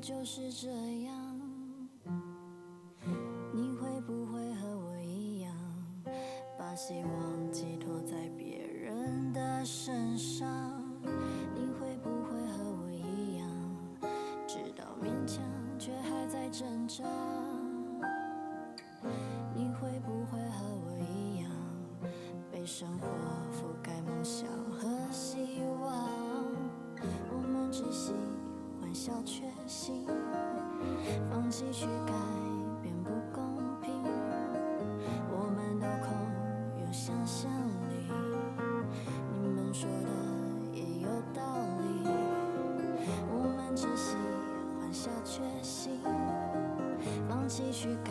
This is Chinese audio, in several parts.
就是这样，你会不会和我一样，把希望寄托在别人的身上？你会不会和我一样，直到勉强却还在挣扎？你会不会和我一样，被生活覆盖梦想和希望？我们只喜欢小确。心，放弃去改变不公平，我们都空有想象力，你们说的也有道理，我们只喜欢下决心。放弃去改。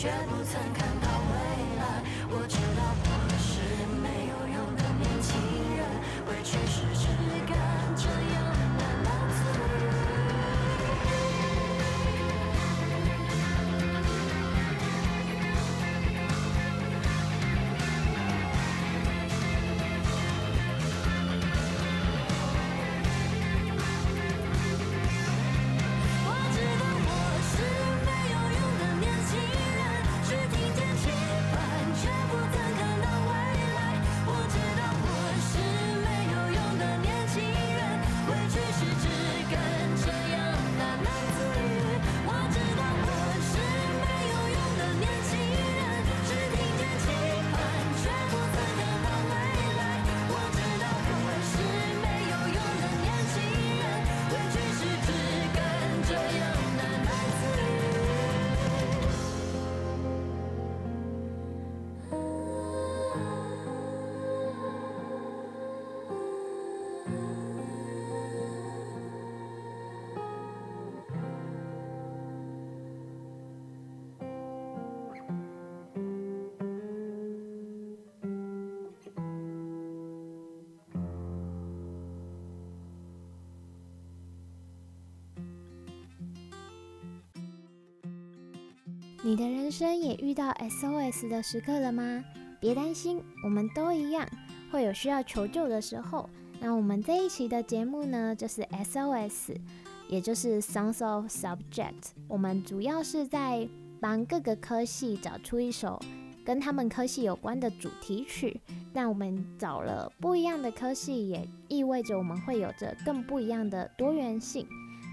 却不曾看你的人生也遇到 SOS 的时刻了吗？别担心，我们都一样，会有需要求救的时候。那我们这一期的节目呢，就是 SOS，也就是 Songs of Subject。我们主要是在帮各个科系找出一首跟他们科系有关的主题曲。那我们找了不一样的科系，也意味着我们会有着更不一样的多元性。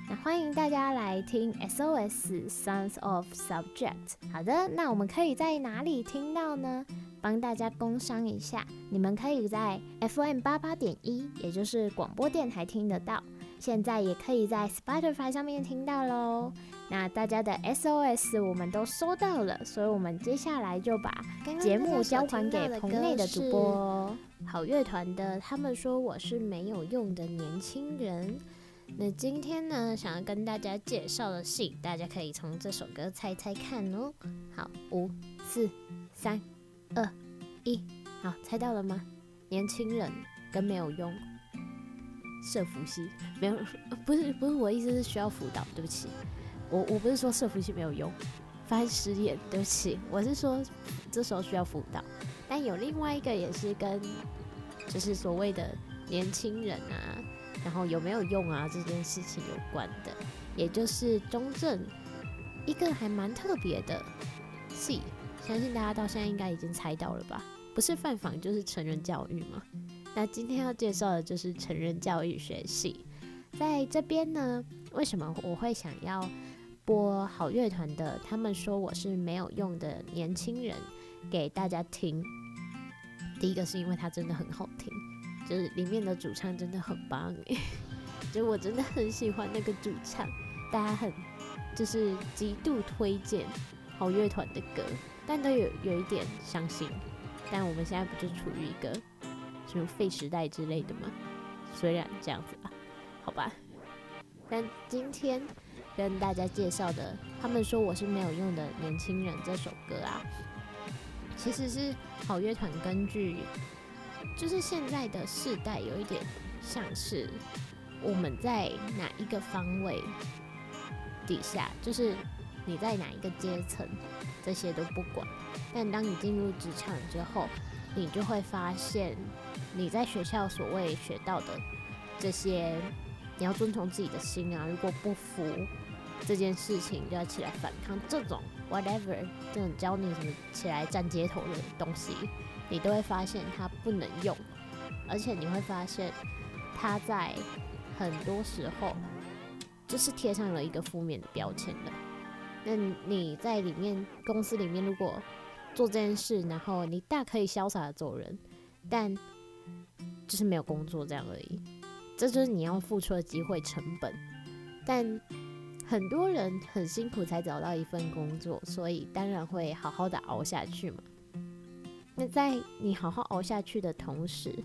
那欢迎大家来听 SOS Songs of Subject。好的，那我们可以在哪里听到呢？帮大家工商一下，你们可以在 FM 八八点一，也就是广播电台听得到。现在也可以在 Spotify 上面听到喽。那大家的 SOS 我们都收到了，所以我们接下来就把节目交还给棚内的主播。好乐团的，他们说我是没有用的年轻人。那今天呢，想要跟大家介绍的戏，大家可以从这首歌猜猜看哦。好，五、四、三、二、一，好，猜到了吗？年轻人跟没有用，社福系没有，不是不是，我意思是需要辅导。对不起，我我不是说社福系没有用，发现失言，对不起，我是说这时候需要辅导。但有另外一个也是跟，就是所谓的年轻人啊。然后有没有用啊？这件事情有关的，也就是中正一个还蛮特别的系，相信大家到现在应该已经猜到了吧？不是犯法就是成人教育嘛。那今天要介绍的就是成人教育学系，在这边呢，为什么我会想要播好乐团的？他们说我是没有用的年轻人给大家听。第一个是因为它真的很好听。就是里面的主唱真的很棒诶，就我真的很喜欢那个主唱，大家很就是极度推荐好乐团的歌，但都有有一点伤心。但我们现在不就处于一个什么废时代之类的吗？虽然这样子吧，好吧。但今天跟大家介绍的，他们说我是没有用的年轻人这首歌啊，其实是好乐团根据。就是现在的世代有一点像是我们在哪一个方位底下，就是你在哪一个阶层，这些都不管。但当你进入职场之后，你就会发现你在学校所谓学到的这些，你要遵从自己的心啊。如果不服这件事情，就要起来反抗。这种 whatever，这种教你什么起来站街头的东西。你都会发现它不能用，而且你会发现它在很多时候就是贴上了一个负面的标签的。那你在里面公司里面如果做这件事，然后你大可以潇洒的走人，但就是没有工作这样而已，这就是你要付出的机会成本。但很多人很辛苦才找到一份工作，所以当然会好好的熬下去嘛。那在你好好熬下去的同时，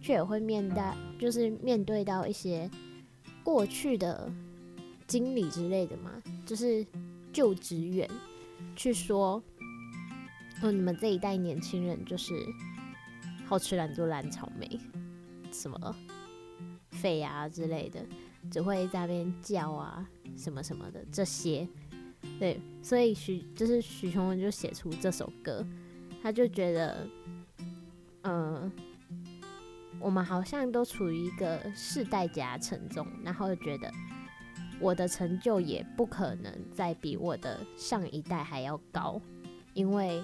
却也会面对，就是面对到一些过去的经理之类的嘛，就是旧职员去说，哦，你们这一代年轻人就是好吃懒做烂草莓，什么废啊之类的，只会在那边叫啊什么什么的这些，对，所以许就是许琼文就写出这首歌。他就觉得，嗯、我们好像都处于一个世代夹层中，然后就觉得我的成就也不可能再比我的上一代还要高，因为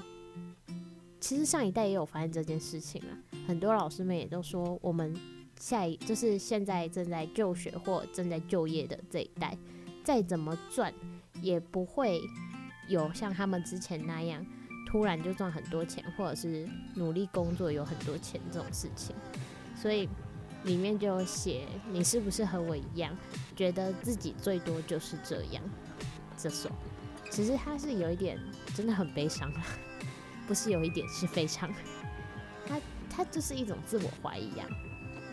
其实上一代也有发现这件事情了。很多老师们也都说，我们下一就是现在正在就学或正在就业的这一代，再怎么赚也不会有像他们之前那样。突然就赚很多钱，或者是努力工作有很多钱这种事情，所以里面就写你是不是和我一样，觉得自己最多就是这样。这首其实它是有一点真的很悲伤，不是有一点是非常，它它就是一种自我怀疑啊，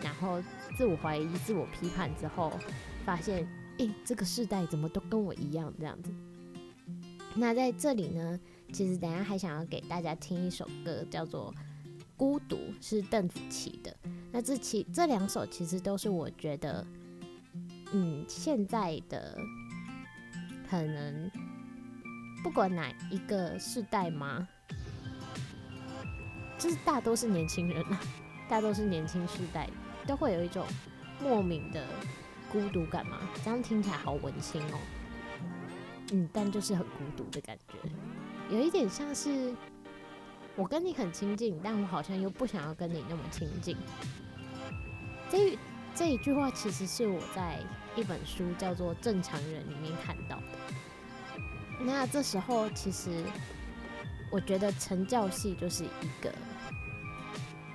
然后自我怀疑、自我批判之后，发现诶、这个世代怎么都跟我一样这样子。那在这里呢，其实等下还想要给大家听一首歌，叫做《孤独》，是邓紫棋的。那这其这两首其实都是我觉得，嗯，现在的可能不管哪一个世代嘛，就是大多是年轻人啊，大多是年轻世代都会有一种莫名的孤独感嘛。这样听起来好文青哦，嗯，但就是很孤独的感觉，有一点像是我跟你很亲近，但我好像又不想要跟你那么亲近。这这一句话其实是我在一本书叫做《正常人》里面看到的。那这时候，其实我觉得成教系就是一个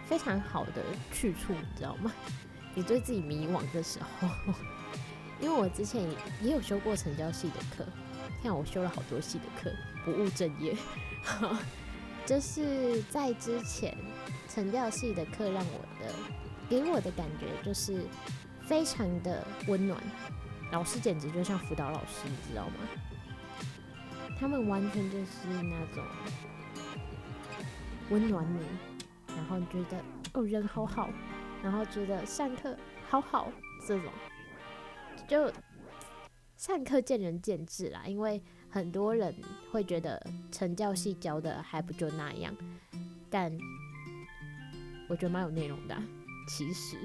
非常好的去处，你知道吗？你对自己迷惘的时候，因为我之前也有修过成教系的课，看我修了好多系的课，不务正业。就是在之前成教系的课，让我的给我的感觉就是非常的温暖，老师简直就像辅导老师，你知道吗？他们完全就是那种温暖你，然后觉得哦人好好，然后觉得上课好好这种，就上课见仁见智啦。因为很多人会觉得成教系教的还不就那样，但我觉得蛮有内容的。其实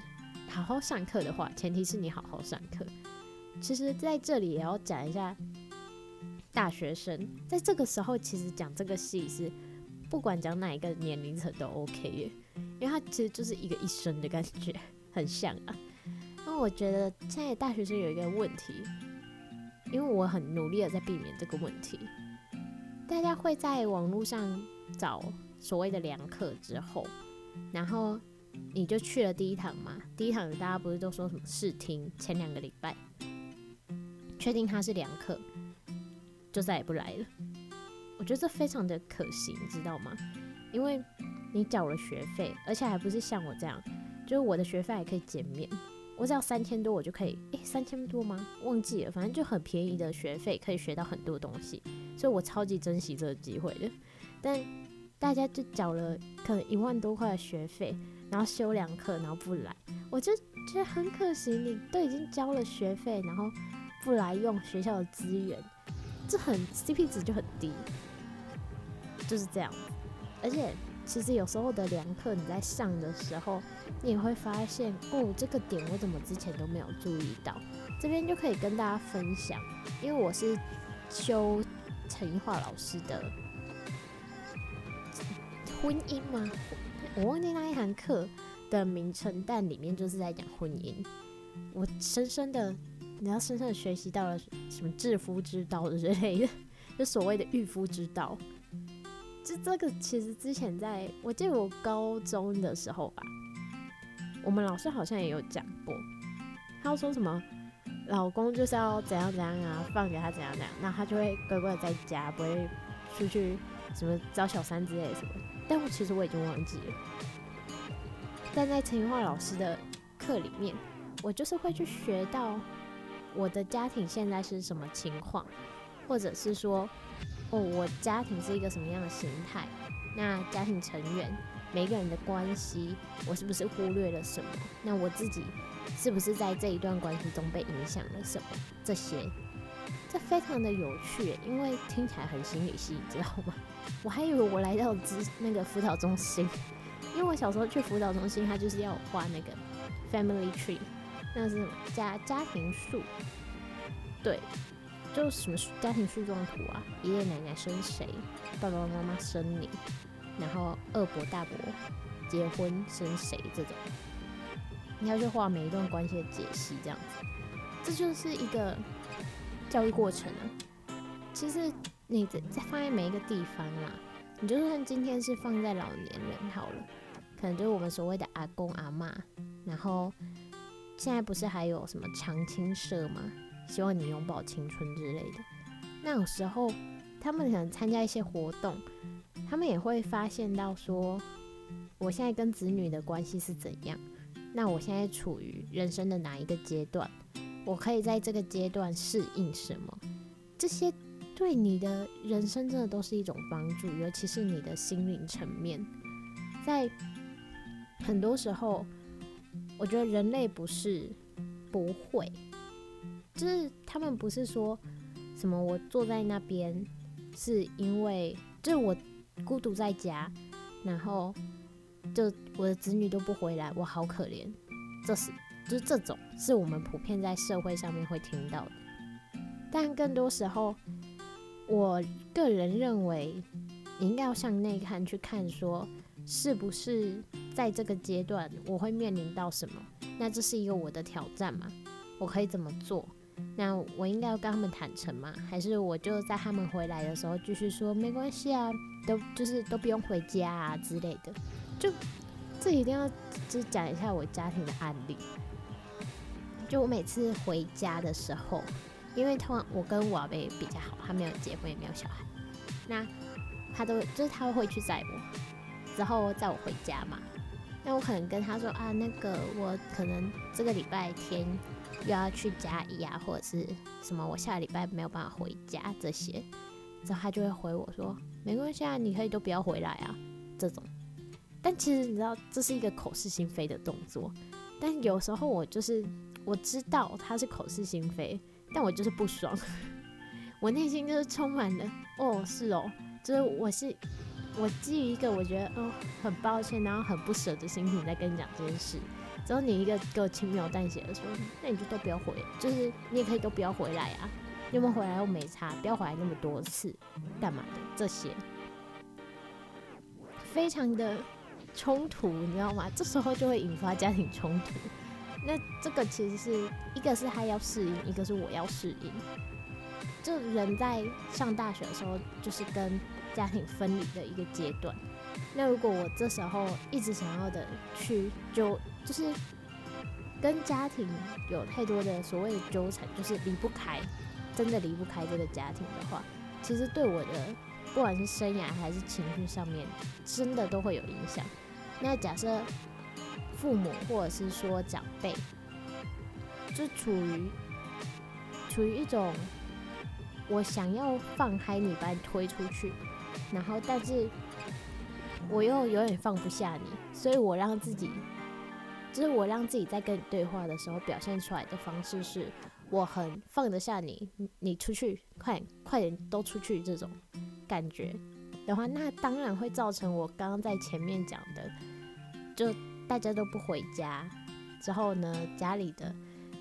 好好上课的话，前提是你好好上课。其实在这里也要讲一下。大学生在这个时候，其实讲这个戏是不管讲哪一个年龄层都 OK 耶，因为它其实就是一个一生的感觉，很像啊。那我觉得现在大学生有一个问题，因为我很努力的在避免这个问题，大家会在网络上找所谓的良课之后，然后你就去了第一堂嘛，第一堂大家不是都说什么试听前两个礼拜，确定它是良课。就再也不来了。我觉得这非常的可惜，你知道吗？因为你缴了学费，而且还不是像我这样，就是我的学费还可以减免，我只要三千多，我就可以，诶、欸，三千多吗？忘记了，反正就很便宜的学费，可以学到很多东西，所以我超级珍惜这个机会的。但大家就缴了可能一万多块的学费，然后修两课，然后不来，我就觉得很可惜。你都已经交了学费，然后不来用学校的资源。这很 CP 值就很低，就是这样。而且其实有时候的良课你在上的时候，你也会发现哦，这个点我怎么之前都没有注意到。这边就可以跟大家分享，因为我是修陈一华老师的婚姻吗？我忘记那一堂课的名称，但里面就是在讲婚姻。我深深的。你要深深的学习到了什么致夫之道之类的，就所谓的驭夫之道。这这个其实之前在我记得我高中的时候吧，我们老师好像也有讲过，他说什么老公就是要怎样怎样啊，放给他怎样怎样，那他就会乖乖在家，不会出去什么找小三之类什么。但我其实我已经忘记了。但在陈云华老师的课里面，我就是会去学到。我的家庭现在是什么情况，或者是说，哦，我家庭是一个什么样的形态？那家庭成员每个人的关系，我是不是忽略了什么？那我自己是不是在这一段关系中被影响了什么？这些，这非常的有趣，因为听起来很心理系，你知道吗？我还以为我来到之那个辅导中心，因为我小时候去辅导中心，他就是要画那个 family tree。那是什么家家庭树？对，就什么家庭树状图啊？爷爷奶奶生谁？爸爸妈妈生你？然后二伯大伯结婚生谁？这种，你要去画每一段关系的解析，这样子，这就是一个教育过程啊。其实你在在放在每一个地方啦，你就算今天是放在老年人好了，可能就是我们所谓的阿公阿嬷，然后。现在不是还有什么长青社吗？希望你永葆青春之类的。那种时候，他们可能参加一些活动，他们也会发现到说，我现在跟子女的关系是怎样？那我现在处于人生的哪一个阶段？我可以在这个阶段适应什么？这些对你的人生真的都是一种帮助，尤其是你的心灵层面，在很多时候。我觉得人类不是不会，就是他们不是说什么我坐在那边是因为就是我孤独在家，然后就我的子女都不回来，我好可怜。这是就是这种是我们普遍在社会上面会听到的，但更多时候，我个人认为你应该要向内看，去看说是不是在这个阶段我会面临到什么，那这是一个我的挑战嘛？我可以怎么做？那我应该要跟他们坦诚吗？还是我就在他们回来的时候继续说没关系啊，都就是都不用回家啊之类的？就这一定要就讲一下我家庭的案例。就我每次回家的时候，因为通常我跟我阿伯比较好，他没有结婚也没有小孩，那他都就是他会去载我，之后载我回家嘛。那我可能跟他说啊，那个我可能这个礼拜天。又要去加一啊，或者是什么，我下礼拜没有办法回家这些，然后他就会回我说，没关系啊，你可以都不要回来啊，这种。但其实你知道，这是一个口是心非的动作。但有时候我就是我知道他是口是心非，但我就是不爽，我内心就是充满了哦，是哦，就是我是我基于一个我觉得哦很抱歉，然后很不舍的心情在跟你讲这件事。只要你一个给我轻描淡写的说，那你就都不要回，就是你也可以都不要回来啊，有没有回来又没差，不要回来那么多次，干嘛的？这些非常的冲突，你知道吗？这时候就会引发家庭冲突。那这个其实是一个是他要适应，一个是我要适应。就人在上大学的时候，就是跟家庭分离的一个阶段。那如果我这时候一直想要的去就就是跟家庭有太多的所谓的纠缠，就是离不开，真的离不开这个家庭的话，其实对我的不管是生涯还是情绪上面，真的都会有影响。那假设父母或者是说长辈，就处于处于一种我想要放开你，把你推出去，然后但是。我又有点放不下你，所以我让自己，就是我让自己在跟你对话的时候表现出来的方式是，我很放得下你，你出去，快点，快点都出去这种感觉的话，那当然会造成我刚刚在前面讲的，就大家都不回家之后呢，家里的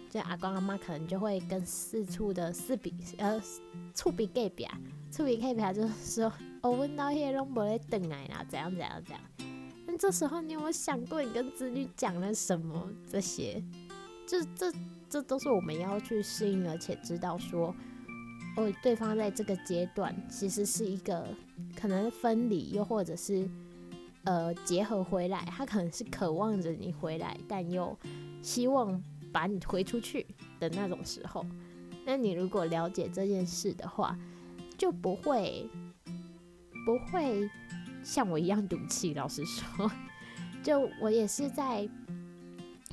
就阿公阿妈可能就会跟四处的四比呃，厝边隔壁，厝边隔壁就是说。哦，问到些拢无咧等来啦，怎样怎样怎样？这时候你有没有想过，你跟子女讲了什么？这些，这这这都是我们要去适应，而且知道说，哦，对方在这个阶段其实是一个可能分离，又或者是呃结合回来，他可能是渴望着你回来，但又希望把你推出去的那种时候。那你如果了解这件事的话，就不会。不会像我一样赌气。老实说，就我也是在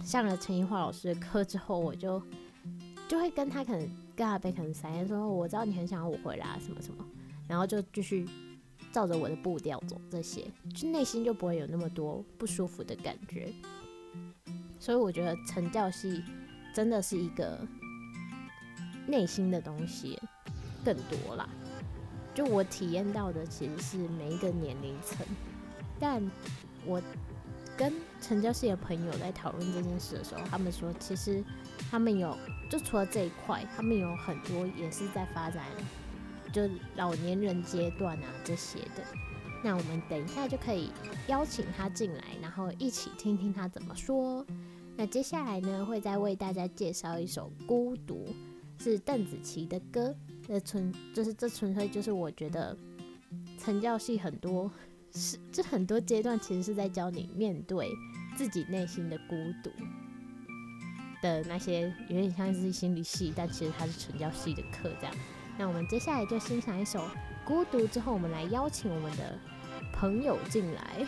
上了陈奕华老师的课之后，我就就会跟他可能跟阿贝可能三言说，我知道你很想要我回来啊，什么什么，然后就继续照着我的步调走，这些就内心就不会有那么多不舒服的感觉。所以我觉得成教系真的是一个内心的东西更多啦。就我体验到的其实是每一个年龄层，但我跟陈教授的朋友在讨论这件事的时候，他们说其实他们有就除了这一块，他们有很多也是在发展，就老年人阶段啊这些的。那我们等一下就可以邀请他进来，然后一起听听他怎么说。那接下来呢，会再为大家介绍一首《孤独》，是邓紫棋的歌。这纯就是这纯粹就是我觉得成教系很多是这很多阶段其实是在教你面对自己内心的孤独的那些有点像是心理系，但其实它是成教系的课这样。那我们接下来就欣赏一首《孤独》之后，我们来邀请我们的朋友进来。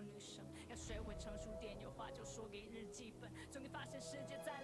女生，要学会成熟点，有话就说给日记本。终于发现世界在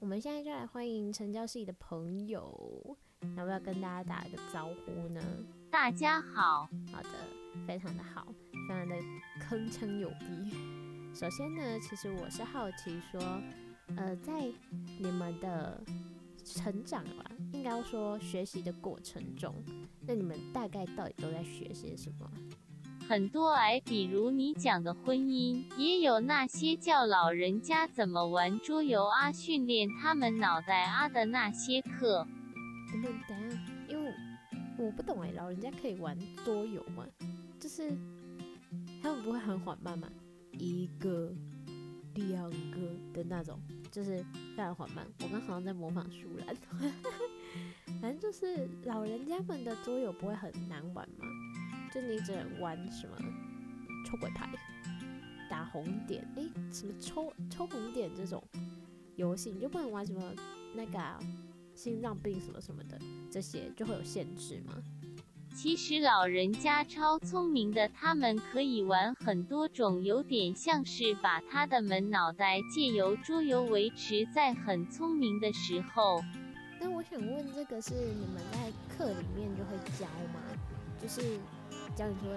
我们现在就来欢迎成教系的朋友，要不要跟大家打一个招呼呢？大家好，好的，非常的好，非常的铿锵有力。首先呢，其实我是好奇说，呃，在你们的成长吧，应该说学习的过程中，那你们大概到底都在学些什么？很多哎，比如你讲的婚姻，也有那些叫老人家怎么玩桌游啊，训练他们脑袋啊的那些课。等等等下，因为我不懂哎，老人家可以玩桌游吗？就是他们不会很缓慢吗？一个、两个的那种，就是非常缓慢。我刚好像在模仿舒兰，反正就是老人家们的桌游不会很难玩吗？就你只能玩什么抽鬼牌、打红点，诶、欸，什么抽抽红点这种游戏，你就不能玩什么那个、啊、心脏病什么什么的，这些就会有限制吗？其实老人家超聪明的，他们可以玩很多种，有点像是把他的门脑袋借由桌游维持在很聪明的时候。那我想问，这个是你们在课里面就会教吗？就是。教你说，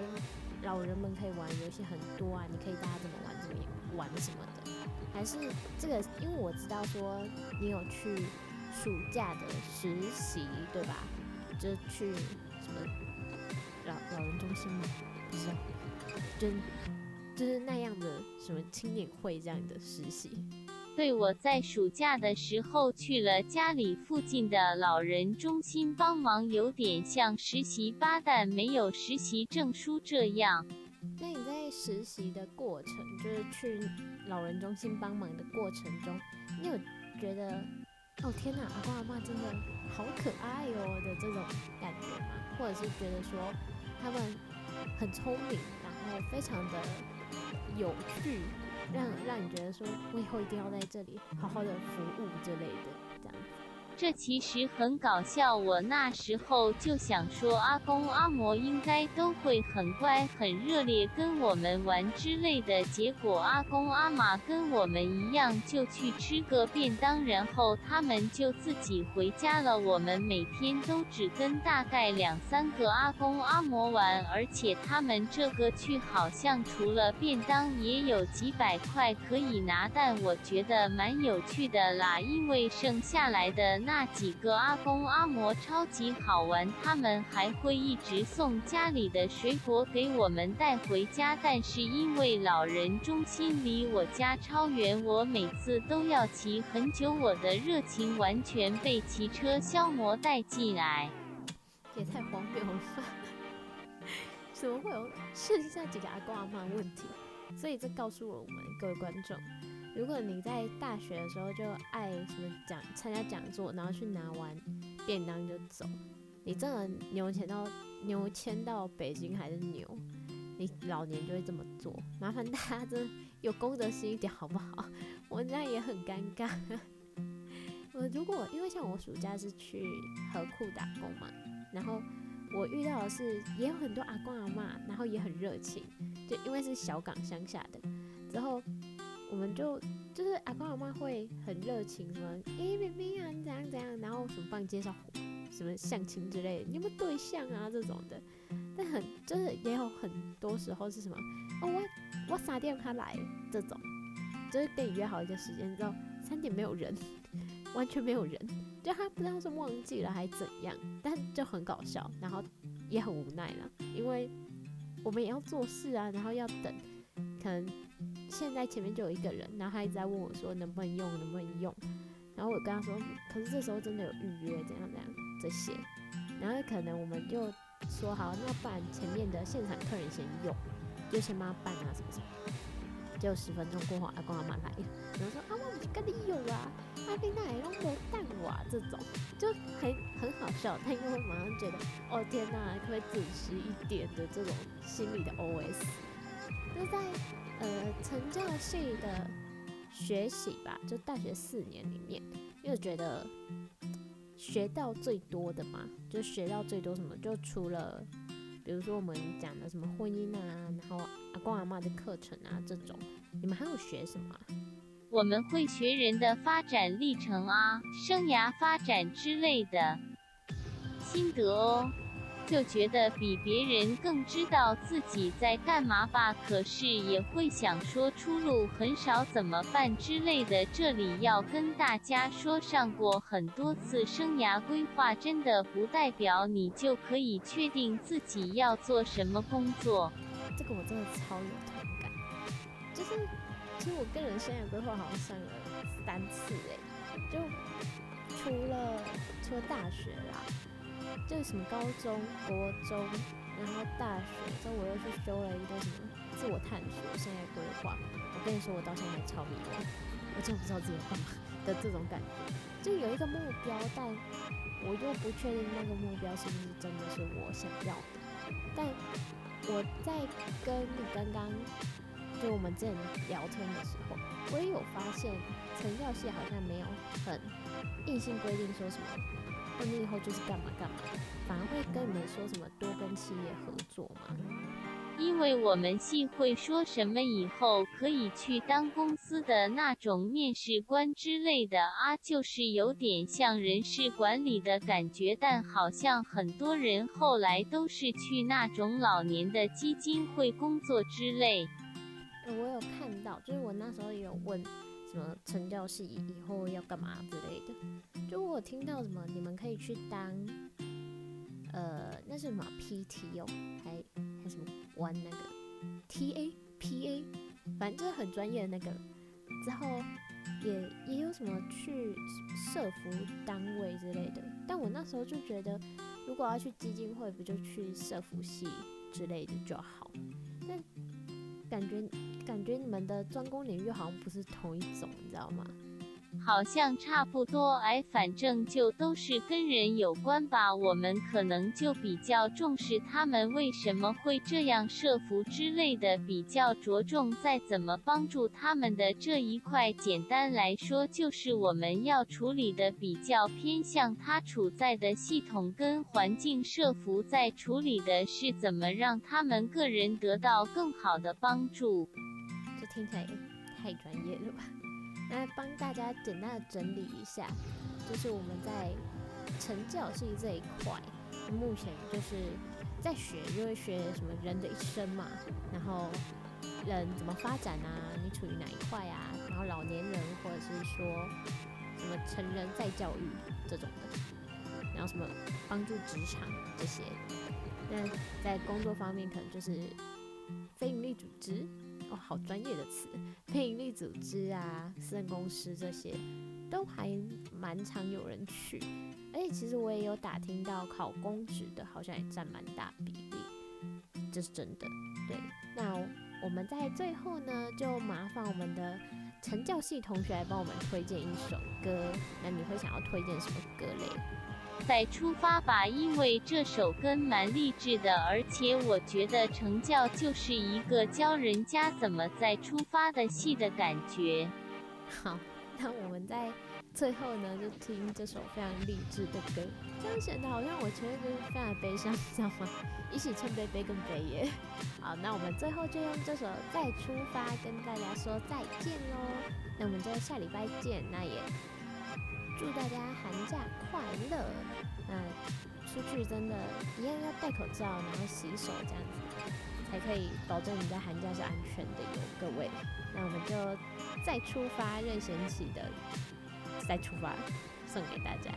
老人们可以玩游戏很多啊，你可以大家怎么玩怎么玩什么的，还是这个？因为我知道说你有去暑假的实习，对吧？就去什么老老人中心吗？不是，就就是那样的什么青年会这样的实习。对，我在暑假的时候去了家里附近的老人中心帮忙，有点像实习吧，但没有实习证书这样。那你在实习的过程，就是去老人中心帮忙的过程中，你有觉得哦天哪，阿公阿妈真的好可爱哦的这种感觉吗？或者是觉得说他们很聪明，然后非常的有趣，让让你觉得说我以后一定要在这里好好的服务之类的。这。其实很搞笑，我那时候就想说，阿公阿嬷应该都会很乖、很热烈跟我们玩之类的。结果阿公阿嬷跟我们一样，就去吃个便当，然后他们就自己回家了。我们每天都只跟大概两三个阿公阿嬷玩，而且他们这个去好像除了便当也有几百块可以拿，但我觉得蛮有趣的啦，因为剩下来的。那那几个阿公阿嬷超级好玩，他们还会一直送家里的水果给我们带回家。但是因为老人中心离我家超远，我每次都要骑很久，我的热情完全被骑车消磨殆尽来。也太荒谬了吧！怎么会有剩下几个阿公阿嬷问题？所以这告诉了我们各位观众。如果你在大学的时候就爱什么讲参加讲座，然后去拿完便当就走，你真的牛钱到牛迁到北京还是牛？你老年就会这么做？麻烦大家真的有公德心一点好不好？我这样也很尴尬。我如果因为像我暑假是去河库打工嘛，然后我遇到的是也有很多阿公阿嬷，然后也很热情，就因为是小港乡下的，之后。我们就就是阿公阿妈会很热情，什么诶，妹妹啊，你怎样怎样，然后什么帮你介绍什么相亲之类的，你有没有对象啊这种的。但很就是也有很多时候是什么哦，我我三点他来这种，就是跟你约好一个时间之后，三点没有人，完全没有人，就他不知道是忘记了还是怎样，但就很搞笑，然后也很无奈啦，因为我们也要做事啊，然后要等，可能。现在前面就有一个人，然后他一直在问我说能不能用，能不能用。然后我跟他说，可是这时候真的有预约，怎样怎样这些。然后可能我们就说好，那不然前面的现场客人先用，就先帮他办啊什么什么。结果十分钟过后，阿公阿妈来了，然后说阿啊，我跟你有啊，阿斌那还用没蛋哇，这种就很很好笑。他又会马上觉得，哦天哪，可不可以准时一点的这种心里的 OS。就在。呃，成教系的学习吧，就大学四年里面，又觉得学到最多的嘛，就学到最多什么，就除了比如说我们讲的什么婚姻啊，然后阿公阿妈的课程啊这种，你们还有学什么？我们会学人的发展历程啊，生涯发展之类的心得哦。就觉得比别人更知道自己在干嘛吧，可是也会想说出路很少怎么办之类的。这里要跟大家说，上过很多次生涯规划，真的不代表你就可以确定自己要做什么工作。这个我真的超有同感，就是其实我个人生涯规划好像上了三次哎，就除了除了大学啦。就是什么高中、国中，然后大学之后我又去修了一个什么自我探索、生涯规划。我跟你说，我到现在还超迷茫，我真不知道自己要干嘛的这种感觉。就有一个目标，但我又不确定那个目标是不是真的是我想要的。但我在跟你刚刚就我们之前聊天的时候，我也有发现，成教系好像没有很硬性规定说什么。你以后就是干嘛干嘛，反而会跟你们说什么多跟企业合作嘛？因为我们系会说什么以后可以去当公司的那种面试官之类的啊，就是有点像人事管理的感觉，但好像很多人后来都是去那种老年的基金会工作之类。我有看到，就是我那时候也有问。什么成教系以后要干嘛之类的，就我听到什么你们可以去当，呃，那是什么 PT 哦，还还什么玩那个 TA PA，反正就是很专业的那个。之后也也有什么去社服单位之类的，但我那时候就觉得，如果要去基金会，不就去社服系之类的就好。但感觉感觉你们的专攻领域好像不是同一种，你知道吗？好像差不多，哎，反正就都是跟人有关吧。我们可能就比较重视他们为什么会这样设伏之类的，比较着重在怎么帮助他们的这一块。简单来说，就是我们要处理的比较偏向他处在的系统跟环境设伏，在处理的是怎么让他们个人得到更好的帮助。听起来太专业了吧？那帮大家简单的整理一下，就是我们在成教系这一块，目前就是在学，因为学什么人的一生嘛，然后人怎么发展啊，你处于哪一块啊，然后老年人或者是说什么成人再教育这种的，然后什么帮助职场这些，那在工作方面可能就是非营利组织。哦，好专业的词，非营利组织啊，私人公司这些都还蛮常有人去，而且其实我也有打听到考公职的，好像也占蛮大比例，这是真的。对，那我们在最后呢，就麻烦我们的成教系同学来帮我们推荐一首歌，那你会想要推荐什么歌嘞？再出发吧，因为这首歌蛮励志的，而且我觉得成教就是一个教人家怎么再出发的戏的感觉。好，那我们在最后呢，就听这首非常励志的歌，这样显得好像我前面就是非常悲伤，你知道吗？一起唱悲悲更悲耶。好，那我们最后就用这首再出发跟大家说再见喽。那我们就下礼拜见，那也。祝大家寒假快乐！那出去真的一样要戴口罩，然后洗手，这样子才可以保证你在寒假是安全的哟，各位。那我们就再出发，任贤齐的再出发，送给大家。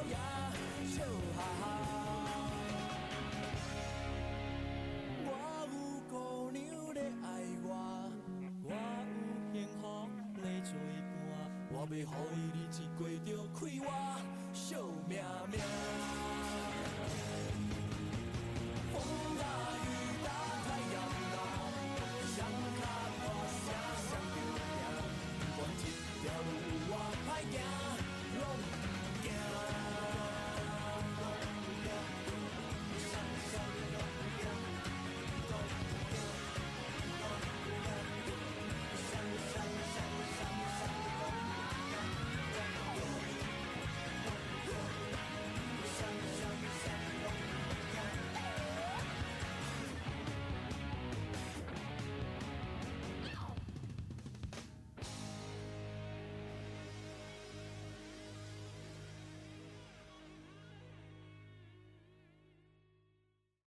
笑呀就好。我有姑娘在爱我，我有幸福在作伴，我要予伊日子过着。